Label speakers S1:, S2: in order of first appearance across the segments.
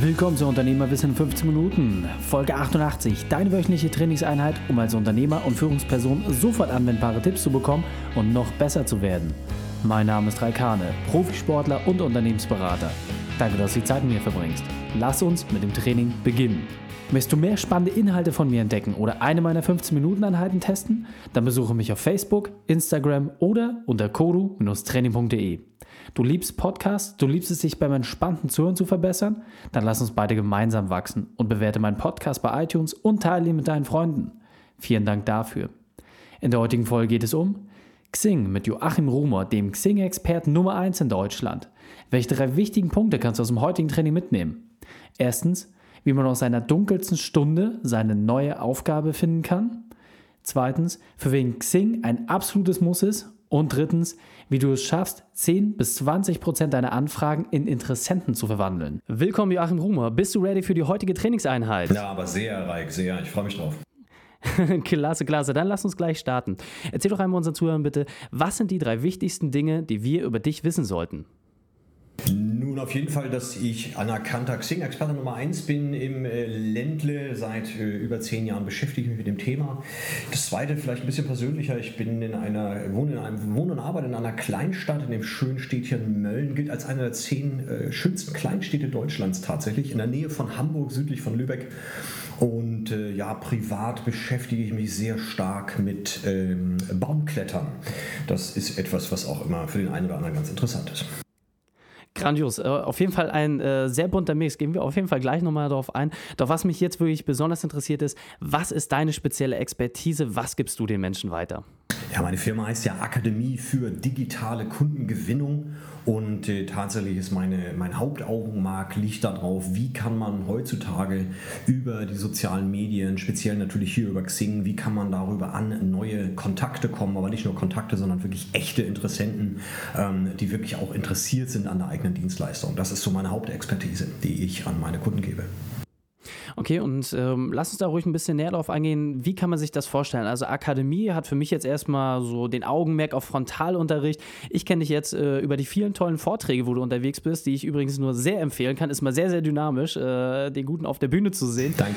S1: Willkommen zu Unternehmerwissen in 15 Minuten, Folge 88, deine wöchentliche Trainingseinheit, um als Unternehmer und Führungsperson sofort anwendbare Tipps zu bekommen und noch besser zu werden. Mein Name ist Raikane, Profisportler und Unternehmensberater. Danke, dass du die Zeit mit mir verbringst. Lass uns mit dem Training beginnen. Möchtest du mehr spannende Inhalte von mir entdecken oder eine meiner 15-Minuten-Einheiten testen? Dann besuche mich auf Facebook, Instagram oder unter kodu-training.de. Du liebst Podcasts, du liebst es, sich beim entspannten Zuhören zu verbessern? Dann lass uns beide gemeinsam wachsen und bewerte meinen Podcast bei iTunes und teile ihn mit deinen Freunden. Vielen Dank dafür. In der heutigen Folge geht es um Xing mit Joachim Rumer, dem Xing-Experten Nummer 1 in Deutschland. Welche drei wichtigen Punkte kannst du aus dem heutigen Training mitnehmen? Erstens, wie man aus seiner dunkelsten Stunde seine neue Aufgabe finden kann. Zweitens, für wen Xing ein absolutes Muss ist und drittens, wie du es schaffst, 10 bis 20 Prozent deiner Anfragen in Interessenten zu verwandeln. Willkommen, Joachim Rumer. Bist du ready für die heutige Trainingseinheit?
S2: Ja, aber sehr, Reik, sehr. Ich freue mich drauf.
S1: klasse, klasse. Dann lass uns gleich starten. Erzähl doch einmal unseren Zuhörern bitte, was sind die drei wichtigsten Dinge, die wir über dich wissen sollten?
S2: Nun auf jeden Fall, dass ich anerkannter Xing-Experte Nummer 1 bin im äh, Ländle. Seit äh, über zehn Jahren beschäftige ich mich mit dem Thema. Das zweite, vielleicht ein bisschen persönlicher. Ich bin in einer, wohne, in einem, wohne und arbeite in einer Kleinstadt, in dem schönen Städtchen Mölln. Gilt als eine der zehn äh, schönsten Kleinstädte Deutschlands tatsächlich. In der Nähe von Hamburg, südlich von Lübeck. Und äh, ja, privat beschäftige ich mich sehr stark mit ähm, Baumklettern. Das ist etwas, was auch immer für den einen oder anderen ganz interessant ist.
S1: Grandios. Äh, auf jeden Fall ein äh, sehr bunter Mix. Gehen wir auf jeden Fall gleich nochmal darauf ein. Doch was mich jetzt wirklich besonders interessiert ist, was ist deine spezielle Expertise? Was gibst du den Menschen weiter?
S2: Ja, meine Firma heißt ja Akademie für digitale Kundengewinnung und äh, tatsächlich ist meine, mein Hauptaugenmerk liegt darauf, wie kann man heutzutage über die sozialen Medien, speziell natürlich hier über Xing, wie kann man darüber an neue Kontakte kommen, aber nicht nur Kontakte, sondern wirklich echte Interessenten, ähm, die wirklich auch interessiert sind an der eigenen Dienstleistung. Das ist so meine Hauptexpertise, die ich an meine Kunden gebe.
S1: Okay, und ähm, lass uns da ruhig ein bisschen näher drauf eingehen. Wie kann man sich das vorstellen? Also Akademie hat für mich jetzt erstmal so den Augenmerk auf Frontalunterricht. Ich kenne dich jetzt äh, über die vielen tollen Vorträge, wo du unterwegs bist, die ich übrigens nur sehr empfehlen kann. Ist mal sehr, sehr dynamisch, äh, den Guten auf der Bühne zu sehen.
S2: Danke.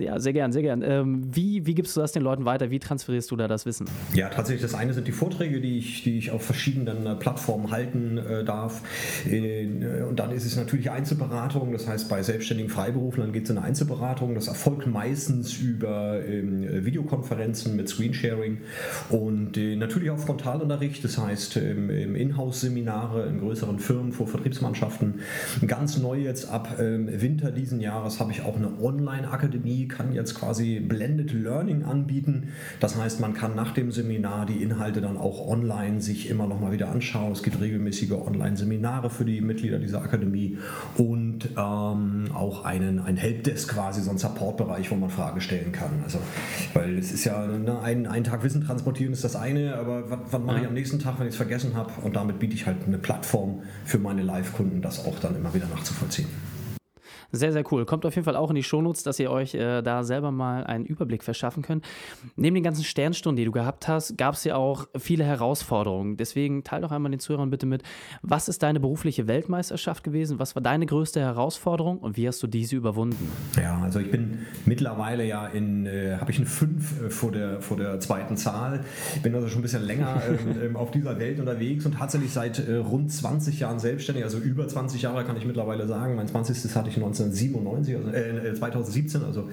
S1: Ja, sehr gern, sehr gern. Ähm, wie, wie gibst du das den Leuten weiter? Wie transferierst du da das Wissen?
S2: Ja, tatsächlich, das eine sind die Vorträge, die ich, die ich auf verschiedenen äh, Plattformen halten äh, darf. Äh, und dann ist es natürlich Einzelberatung, das heißt bei selbstständigen Freiberuflern geht es in Einzelberatung. Das erfolgt meistens über ähm, Videokonferenzen mit Screensharing und äh, natürlich auch Frontalunterricht, das heißt ähm, Inhouse-Seminare in größeren Firmen vor Vertriebsmannschaften. Ganz neu jetzt ab ähm, Winter diesen Jahres habe ich auch eine Online-Akademie, kann jetzt quasi Blended Learning anbieten. Das heißt, man kann nach dem Seminar die Inhalte dann auch online sich immer noch mal wieder anschauen. Es gibt regelmäßige Online-Seminare für die Mitglieder dieser Akademie und ähm, auch einen, ein Helpdesk quasi, so ein Support-Bereich, wo man Fragen stellen kann. Also, weil es ist ja, ne, ein, einen Tag Wissen transportieren ist das eine, aber was, was mache ich am nächsten Tag, wenn ich es vergessen habe? Und damit biete ich halt eine Plattform für meine Live-Kunden, das auch dann immer wieder nachzuvollziehen.
S1: Sehr, sehr cool. Kommt auf jeden Fall auch in die Shownotes, dass ihr euch äh, da selber mal einen Überblick verschaffen könnt. Neben den ganzen Sternstunden, die du gehabt hast, gab es ja auch viele Herausforderungen. Deswegen teile doch einmal den Zuhörern bitte mit, was ist deine berufliche Weltmeisterschaft gewesen? Was war deine größte Herausforderung und wie hast du diese überwunden?
S2: Ja, also ich bin mittlerweile ja in, äh, habe ich eine 5 äh, vor, der, vor der zweiten Zahl. Ich bin also schon ein bisschen länger ähm, auf dieser Welt unterwegs und tatsächlich seit äh, rund 20 Jahren selbstständig, also über 20 Jahre kann ich mittlerweile sagen. Mein 20. hatte ich 19 1997, also, äh, 2017, also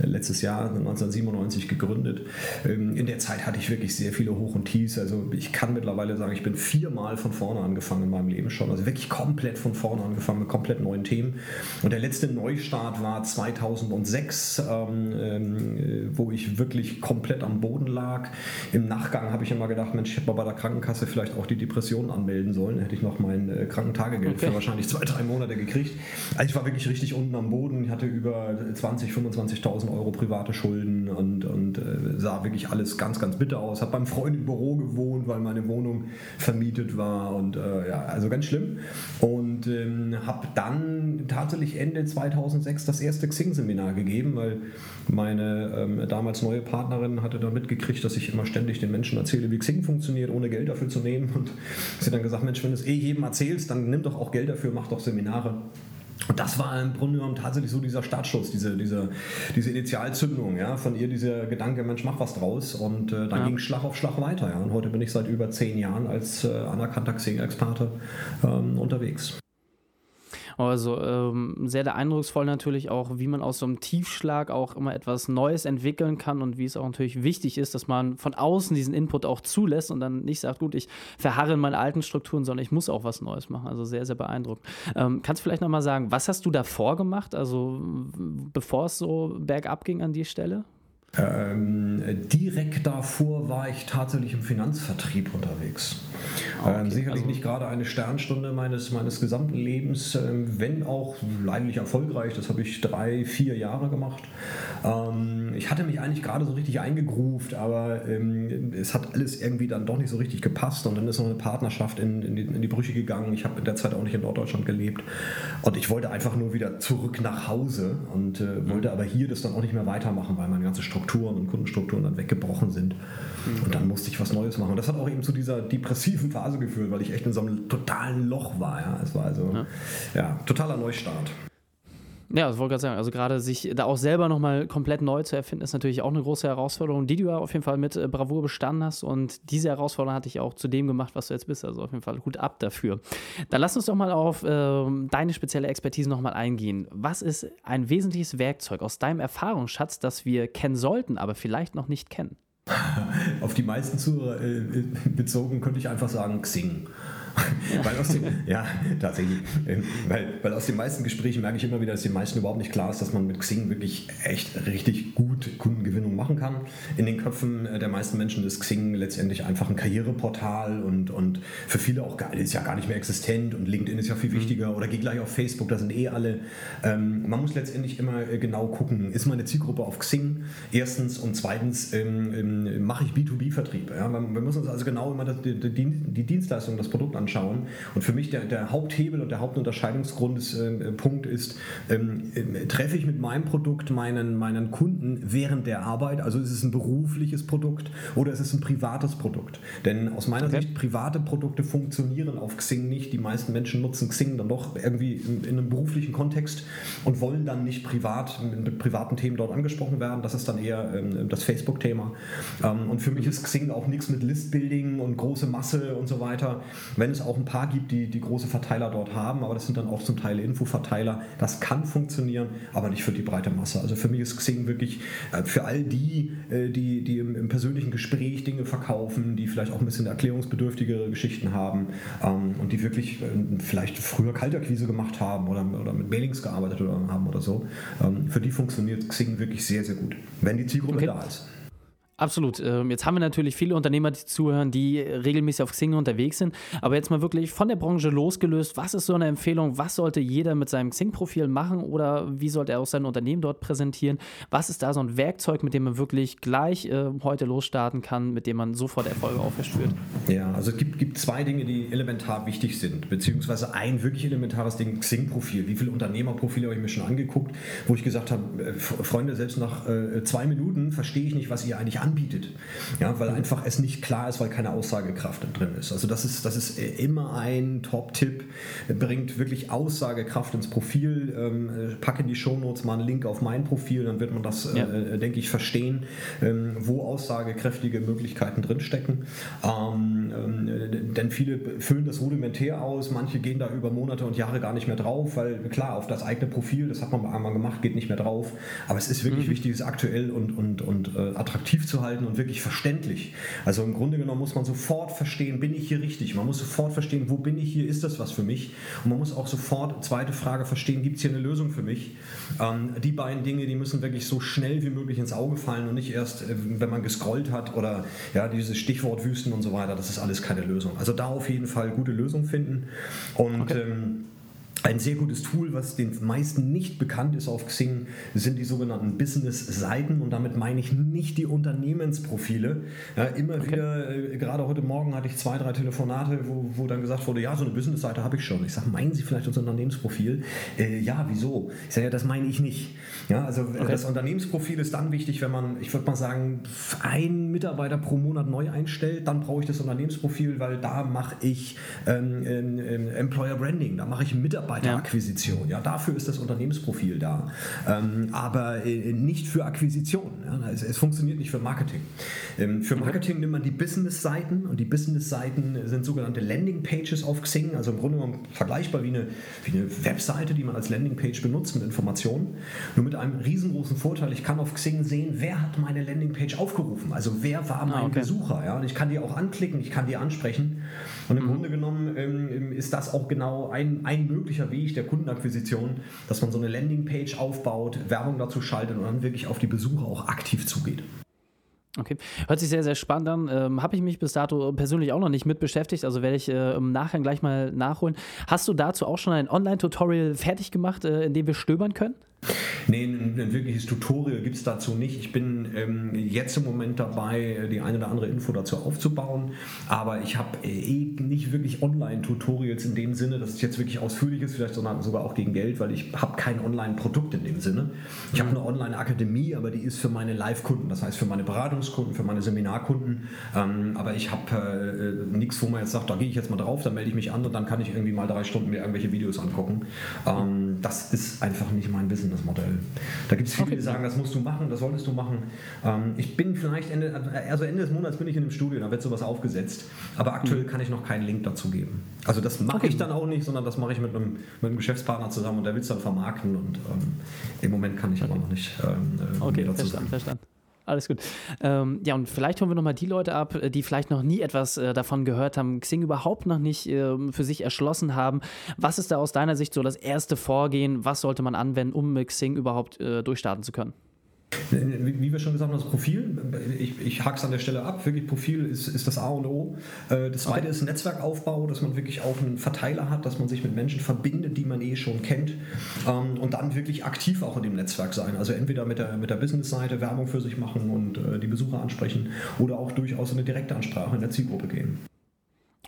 S2: äh, letztes Jahr 1997 gegründet. Ähm, in der Zeit hatte ich wirklich sehr viele Hoch und Tiefs. Also ich kann mittlerweile sagen, ich bin viermal von vorne angefangen in meinem Leben schon. Also wirklich komplett von vorne angefangen mit komplett neuen Themen. Und der letzte Neustart war 2006, ähm, äh, wo ich wirklich komplett am Boden lag. Im Nachgang habe ich immer gedacht, Mensch, ich hätte mal bei der Krankenkasse vielleicht auch die Depression anmelden sollen. Hätte ich noch mein äh, Krankentagegeld okay. für wahrscheinlich zwei, drei Monate gekriegt. Also ich war wirklich richtig richtig unten am Boden. Hatte über 20.000, 25.000 Euro private Schulden und, und äh, sah wirklich alles ganz, ganz bitter aus. Habe beim Freund im Büro gewohnt, weil meine Wohnung vermietet war und äh, ja, also ganz schlimm. Und ähm, habe dann tatsächlich Ende 2006 das erste Xing-Seminar gegeben, weil meine ähm, damals neue Partnerin hatte dann mitgekriegt, dass ich immer ständig den Menschen erzähle, wie Xing funktioniert, ohne Geld dafür zu nehmen. Und sie dann gesagt, Mensch, wenn du es eh jedem erzählst, dann nimm doch auch Geld dafür, mach doch Seminare. Und das war im Grunde genommen tatsächlich so dieser Startschuss, diese, diese, diese Initialzündung, ja, von ihr dieser Gedanke, Mensch, mach was draus. Und äh, dann ja. ging Schlag auf Schlag weiter. Ja. Und heute bin ich seit über zehn Jahren als äh, anerkannter Xing-Experte ähm, unterwegs.
S1: Also ähm, sehr, eindrucksvoll natürlich auch, wie man aus so einem Tiefschlag auch immer etwas Neues entwickeln kann und wie es auch natürlich wichtig ist, dass man von außen diesen Input auch zulässt und dann nicht sagt, gut, ich verharre in meinen alten Strukturen, sondern ich muss auch was Neues machen. Also sehr, sehr beeindruckend. Ähm, kannst du vielleicht nochmal sagen, was hast du davor gemacht, also bevor es so bergab ging an die Stelle?
S2: Ähm, direkt davor war ich tatsächlich im Finanzvertrieb unterwegs. Ah, okay, ähm, sicherlich also nicht gerade eine Sternstunde meines, meines gesamten Lebens, ähm, wenn auch leidlich erfolgreich. Das habe ich drei, vier Jahre gemacht. Ähm, ich hatte mich eigentlich gerade so richtig eingegruft, aber ähm, es hat alles irgendwie dann doch nicht so richtig gepasst und dann ist noch eine Partnerschaft in, in, die, in die Brüche gegangen. Ich habe in der Zeit auch nicht in Norddeutschland gelebt und ich wollte einfach nur wieder zurück nach Hause und äh, wollte aber hier das dann auch nicht mehr weitermachen, weil meine ganze Struktur Strukturen und Kundenstrukturen dann weggebrochen sind. Mhm. Und dann musste ich was Neues machen. Und das hat auch eben zu dieser depressiven Phase geführt, weil ich echt in so einem totalen Loch war. Ja. Es war also ja. ja totaler Neustart.
S1: Ja, das wollte ich gerade sagen. Also gerade sich da auch selber nochmal komplett neu zu erfinden, ist natürlich auch eine große Herausforderung, die du ja auf jeden Fall mit äh, Bravour bestanden hast. Und diese Herausforderung hatte ich auch zu dem gemacht, was du jetzt bist. Also auf jeden Fall Hut ab dafür. Dann lass uns doch mal auf äh, deine spezielle Expertise nochmal eingehen. Was ist ein wesentliches Werkzeug aus deinem Erfahrungsschatz, das wir kennen sollten, aber vielleicht noch nicht kennen?
S2: auf die meisten Zuhörer äh, bezogen könnte ich einfach sagen Xing. weil aus den, ja, tatsächlich. Ähm, weil, weil aus den meisten Gesprächen merke ich immer wieder, dass den meisten überhaupt nicht klar ist, dass man mit Xing wirklich echt richtig gut Kundengewinnung machen kann. In den Köpfen äh, der meisten Menschen ist Xing letztendlich einfach ein Karriereportal und, und für viele auch gar, ist ja gar nicht mehr existent und LinkedIn ist ja viel mhm. wichtiger oder geh gleich auf Facebook, da sind eh alle. Ähm, man muss letztendlich immer äh, genau gucken, ist meine Zielgruppe auf Xing? Erstens und zweitens ähm, ähm, mache ich B2B-Vertrieb. Ja? Wir müssen uns also genau immer die, die, die Dienstleistung, das Produkt anschauen anschauen. Und für mich der, der Haupthebel und der Hauptunterscheidungspunkt äh, ist, ähm, äh, treffe ich mit meinem Produkt meinen, meinen Kunden während der Arbeit, also ist es ein berufliches Produkt oder ist es ein privates Produkt? Denn aus meiner okay. Sicht, private Produkte funktionieren auf Xing nicht. Die meisten Menschen nutzen Xing dann doch irgendwie in, in einem beruflichen Kontext und wollen dann nicht privat mit privaten Themen dort angesprochen werden. Das ist dann eher ähm, das Facebook-Thema. Ähm, und für mich ist Xing auch nichts mit Listbuilding und große Masse und so weiter. Wenn es es auch ein paar gibt, die, die große Verteiler dort haben, aber das sind dann auch zum Teil Infoverteiler. Das kann funktionieren, aber nicht für die breite Masse. Also für mich ist Xing wirklich äh, für all die, äh, die, die im, im, persönlichen Gespräch Dinge verkaufen, die vielleicht auch ein bisschen erklärungsbedürftigere Geschichten haben ähm, und die wirklich äh, vielleicht früher Kalterquise gemacht haben oder, oder mit Mailings gearbeitet haben oder so. Ähm, für die funktioniert Xing wirklich sehr, sehr gut, wenn die Zielgruppe okay. da ist.
S1: Absolut. Ähm, jetzt haben wir natürlich viele Unternehmer, die zuhören, die regelmäßig auf Xing unterwegs sind. Aber jetzt mal wirklich von der Branche losgelöst. Was ist so eine Empfehlung? Was sollte jeder mit seinem Xing-Profil machen oder wie sollte er auch sein Unternehmen dort präsentieren? Was ist da so ein Werkzeug, mit dem man wirklich gleich äh, heute losstarten kann, mit dem man sofort Erfolge aufverspürt?
S2: Ja, also es gibt, gibt zwei Dinge, die elementar wichtig sind, beziehungsweise ein wirklich elementares Ding, Xing-Profil. Wie viele Unternehmerprofile habe ich mir schon angeguckt, wo ich gesagt habe, äh, Freunde, selbst nach äh, zwei Minuten verstehe ich nicht, was ihr eigentlich anbietet. Ja, weil einfach es nicht klar ist, weil keine Aussagekraft drin ist. Also das ist, das ist äh, immer ein Top-Tipp. Bringt wirklich Aussagekraft ins Profil. Ähm, äh, packe in die Shownotes mal einen Link auf mein Profil, dann wird man das, äh, ja. äh, denke ich, verstehen, ähm, wo aussagekräftige Möglichkeiten drinstecken. Ähm, ähm, denn viele füllen das rudimentär aus, manche gehen da über Monate und Jahre gar nicht mehr drauf, weil klar, auf das eigene Profil, das hat man einmal gemacht, geht nicht mehr drauf. Aber es ist wirklich mhm. wichtig, es aktuell und, und, und äh, attraktiv zu halten und wirklich verständlich. Also im Grunde genommen muss man sofort verstehen, bin ich hier richtig? Man muss sofort verstehen, wo bin ich hier? Ist das was für mich? Und man muss auch sofort, zweite Frage, verstehen, gibt es hier eine Lösung für mich? Ähm, die beiden Dinge, die müssen wirklich so schnell wie möglich ins Auge fallen und nicht erst, äh, wenn man gescrollt hat oder ja, dieses Stichwort Wüsten und so weiter. Das ist alles keine Lösung. Also da auf jeden Fall gute Lösung finden. Und okay. ähm, ein sehr gutes Tool, was den meisten nicht bekannt ist auf Xing, sind die sogenannten Business-Seiten und damit meine ich nicht die Unternehmensprofile. Ja, immer okay. wieder, äh, gerade heute Morgen hatte ich zwei, drei Telefonate, wo, wo dann gesagt wurde, ja, so eine Business-Seite habe ich schon. Ich sage, meinen Sie vielleicht unser Unternehmensprofil? Äh, ja, wieso? Ich sage, ja, das meine ich nicht. Ja, also äh, okay. das Unternehmensprofil ist dann wichtig, wenn man, ich würde mal sagen, einen Mitarbeiter pro Monat neu einstellt, dann brauche ich das Unternehmensprofil, weil da mache ich ähm, ähm, Employer Branding, da mache ich Mitarbeiter Mitarbeiterakquisition. Ja. ja. dafür ist das Unternehmensprofil da. Ähm, aber äh, nicht für Akquisition. Ja. Es, es, funktioniert nicht für Marketing. Ähm, für Marketing nimmt man die Business-Seiten und die Business-Seiten sind sogenannte Landing-Pages auf Xing, also im Grunde genommen vergleichbar wie eine, wie eine Webseite, die man als Landing-Page benutzt mit Informationen. Nur mit einem riesengroßen Vorteil, ich kann auf Xing sehen, wer hat meine Landing-Page aufgerufen, also wer war mein ah, okay. Besucher. Ja. Und ich kann die auch anklicken, ich kann die ansprechen. Und im mhm. Grunde genommen ähm, ist das auch genau ein, ein möglicher Weg der Kundenakquisition, dass man so eine Landingpage aufbaut, Werbung dazu schaltet und dann wirklich auf die Besucher auch aktiv zugeht.
S1: Okay, hört sich sehr, sehr spannend an. Ähm, Habe ich mich bis dato persönlich auch noch nicht mit beschäftigt, also werde ich äh, im Nachgang gleich mal nachholen. Hast du dazu auch schon ein Online-Tutorial fertig gemacht, äh, in dem wir stöbern können?
S2: Nee, ein, ein wirkliches Tutorial gibt es dazu nicht. Ich bin ähm, jetzt im Moment dabei, die eine oder andere Info dazu aufzubauen, aber ich habe äh, eh nicht wirklich Online-Tutorials in dem Sinne, dass es jetzt wirklich ausführlich ist, vielleicht sogar auch gegen Geld, weil ich habe kein Online-Produkt in dem Sinne. Ich habe eine Online-Akademie, aber die ist für meine Live-Kunden, das heißt für meine Beratungskunden, für meine Seminarkunden, ähm, aber ich habe äh, nichts, wo man jetzt sagt, da gehe ich jetzt mal drauf, dann melde ich mich an und dann kann ich irgendwie mal drei Stunden mir irgendwelche Videos angucken. Ähm, das ist einfach nicht mein Business Modell. Da gibt es viele, okay. die sagen, das musst du machen, das solltest du machen. Ähm, ich bin vielleicht Ende, also Ende des Monats bin ich in einem Studio, da wird sowas aufgesetzt. Aber aktuell mhm. kann ich noch keinen Link dazu geben. Also das mache okay. ich dann auch nicht, sondern das mache ich mit einem, mit einem Geschäftspartner zusammen und der will es dann vermarkten. Und ähm, im Moment kann ich okay. aber noch nicht ähm,
S1: äh, okay, dazu verstanden, sagen. Verstanden. Alles gut. Ähm, ja, und vielleicht holen wir nochmal die Leute ab, äh, die vielleicht noch nie etwas äh, davon gehört haben, Xing überhaupt noch nicht äh, für sich erschlossen haben. Was ist da aus deiner Sicht so das erste Vorgehen? Was sollte man anwenden, um mit Xing überhaupt äh, durchstarten zu können?
S2: Wie wir schon gesagt haben, das Profil, ich, ich hake es an der Stelle ab, wirklich Profil ist, ist das A und O. Äh, das zweite okay. ist Netzwerkaufbau, dass man wirklich auch einen Verteiler hat, dass man sich mit Menschen verbindet, die man eh schon kennt ähm, und dann wirklich aktiv auch in dem Netzwerk sein. Also entweder mit der, mit der Business-Seite Werbung für sich machen und äh, die Besucher ansprechen oder auch durchaus in eine direkte Ansprache in der Zielgruppe gehen.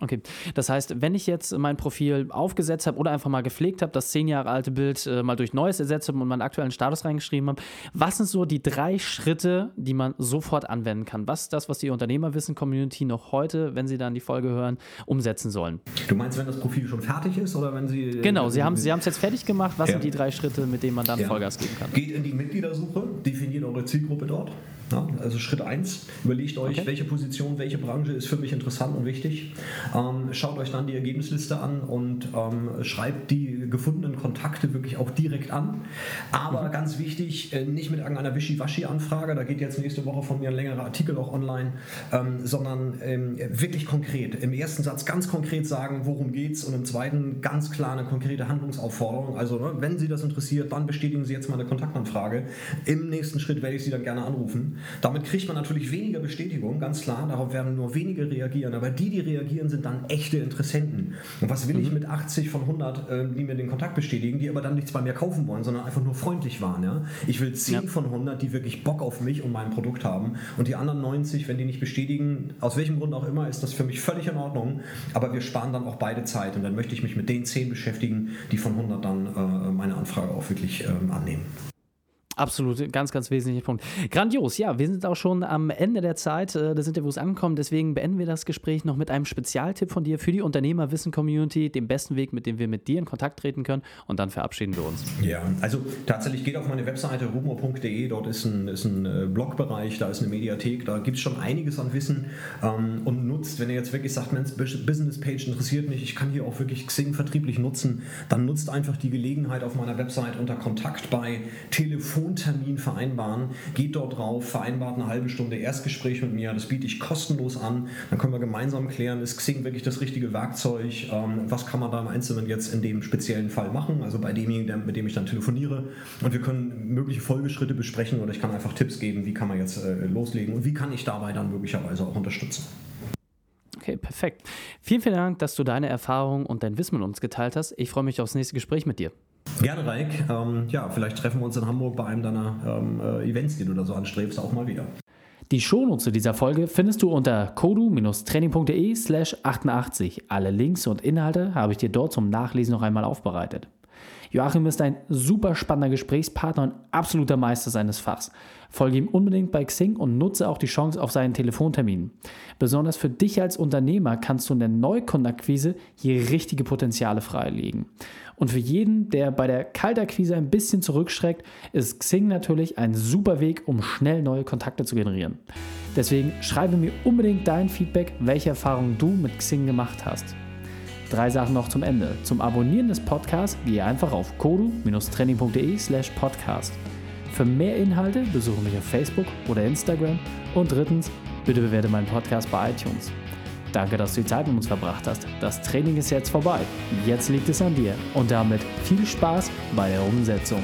S1: Okay, das heißt, wenn ich jetzt mein Profil aufgesetzt habe oder einfach mal gepflegt habe, das zehn Jahre alte Bild äh, mal durch Neues ersetzt habe und meinen aktuellen Status reingeschrieben habe, was sind so die drei Schritte, die man sofort anwenden kann? Was ist das, was die Unternehmerwissen-Community noch heute, wenn sie dann die Folge hören, umsetzen sollen?
S2: Du meinst, wenn das Profil schon fertig ist oder wenn sie.
S1: Äh, genau, sie haben sie es jetzt fertig gemacht. Was ja. sind die drei Schritte, mit denen man dann ja. Vollgas geben kann?
S2: Geht in die Mitgliedersuche, definiert eure Zielgruppe dort. Ja, also Schritt 1, überlegt euch, okay. welche Position, welche Branche ist für mich interessant und wichtig. Ähm, schaut euch dann die Ergebnisliste an und ähm, schreibt die gefundenen Kontakte wirklich auch direkt an. Aber mhm. ganz wichtig, äh, nicht mit irgendeiner Wischiwaschi-Anfrage, da geht jetzt nächste Woche von mir ein längerer Artikel auch online, ähm, sondern ähm, wirklich konkret. Im ersten Satz ganz konkret sagen, worum geht es und im zweiten ganz klar eine konkrete Handlungsaufforderung. Also, ne, wenn Sie das interessiert, dann bestätigen Sie jetzt meine Kontaktanfrage. Im nächsten Schritt werde ich Sie dann gerne anrufen. Damit kriegt man natürlich weniger Bestätigung, ganz klar. Darauf werden nur wenige reagieren. Aber die, die reagieren, sind dann echte Interessenten. Und was will mhm. ich mit 80 von 100, äh, die mir den Kontakt bestätigen, die aber dann nichts bei mir kaufen wollen, sondern einfach nur freundlich waren. Ja? Ich will 10 ja. von 100, die wirklich Bock auf mich und mein Produkt haben. Und die anderen 90, wenn die nicht bestätigen, aus welchem Grund auch immer, ist das für mich völlig in Ordnung. Aber wir sparen dann auch beide Zeit. Und dann möchte ich mich mit den 10 beschäftigen, die von 100 dann äh, meine Anfrage auch wirklich ähm, annehmen.
S1: Absolut, ganz, ganz wesentlicher Punkt. Grandios, ja, wir sind auch schon am Ende der Zeit äh, des Interviews angekommen, deswegen beenden wir das Gespräch noch mit einem Spezialtipp von dir für die Unternehmerwissen-Community, dem besten Weg, mit dem wir mit dir in Kontakt treten können und dann verabschieden wir uns.
S2: Ja, also tatsächlich geht auf meine Webseite rumor.de, dort ist ein, ist ein äh, Blogbereich, da ist eine Mediathek, da gibt es schon einiges an Wissen ähm, und nutzt, wenn ihr jetzt wirklich sagt, Mensch, Business Page interessiert mich, ich kann hier auch wirklich Xing vertrieblich nutzen, dann nutzt einfach die Gelegenheit auf meiner Webseite unter Kontakt bei Telefon Telefontermin vereinbaren. Geht dort drauf, vereinbart eine halbe Stunde Erstgespräch mit mir. Das biete ich kostenlos an. Dann können wir gemeinsam klären, ist Xing wirklich das richtige Werkzeug? Ähm, was kann man da im Einzelnen jetzt in dem speziellen Fall machen? Also bei demjenigen, mit dem ich dann telefoniere. Und wir können mögliche Folgeschritte besprechen oder ich kann einfach Tipps geben, wie kann man jetzt äh, loslegen und wie kann ich dabei dann möglicherweise auch unterstützen.
S1: Okay, perfekt. Vielen, vielen Dank, dass du deine Erfahrungen und dein Wissen mit uns geteilt hast. Ich freue mich aufs nächste Gespräch mit dir.
S2: Gerne, Reik. Ähm, ja, vielleicht treffen wir uns in Hamburg bei einem deiner ähm, äh, Events, die du da so anstrebst, auch mal wieder.
S1: Die Shownotes zu dieser Folge findest du unter kodu-training.de slash 88. Alle Links und Inhalte habe ich dir dort zum Nachlesen noch einmal aufbereitet.
S3: Joachim ist ein super spannender Gesprächspartner und absoluter Meister seines Fachs. Folge ihm unbedingt bei Xing und nutze auch die Chance auf seinen Telefontermin. Besonders für dich als Unternehmer kannst du in der Neukundenakquise hier richtige Potenziale freilegen. Und für jeden, der bei der Kaltakquise ein bisschen zurückschreckt, ist Xing natürlich ein super Weg, um schnell neue Kontakte zu generieren. Deswegen schreibe mir unbedingt dein Feedback, welche Erfahrungen du mit Xing gemacht hast. Drei Sachen noch zum Ende. Zum Abonnieren des Podcasts gehe einfach auf kodu-training.de slash podcast. Für mehr Inhalte besuche mich auf Facebook oder Instagram. Und drittens, bitte bewerte meinen Podcast bei iTunes. Danke, dass du die Zeit mit uns verbracht hast. Das Training ist jetzt vorbei. Jetzt liegt es an dir. Und damit viel Spaß bei der Umsetzung.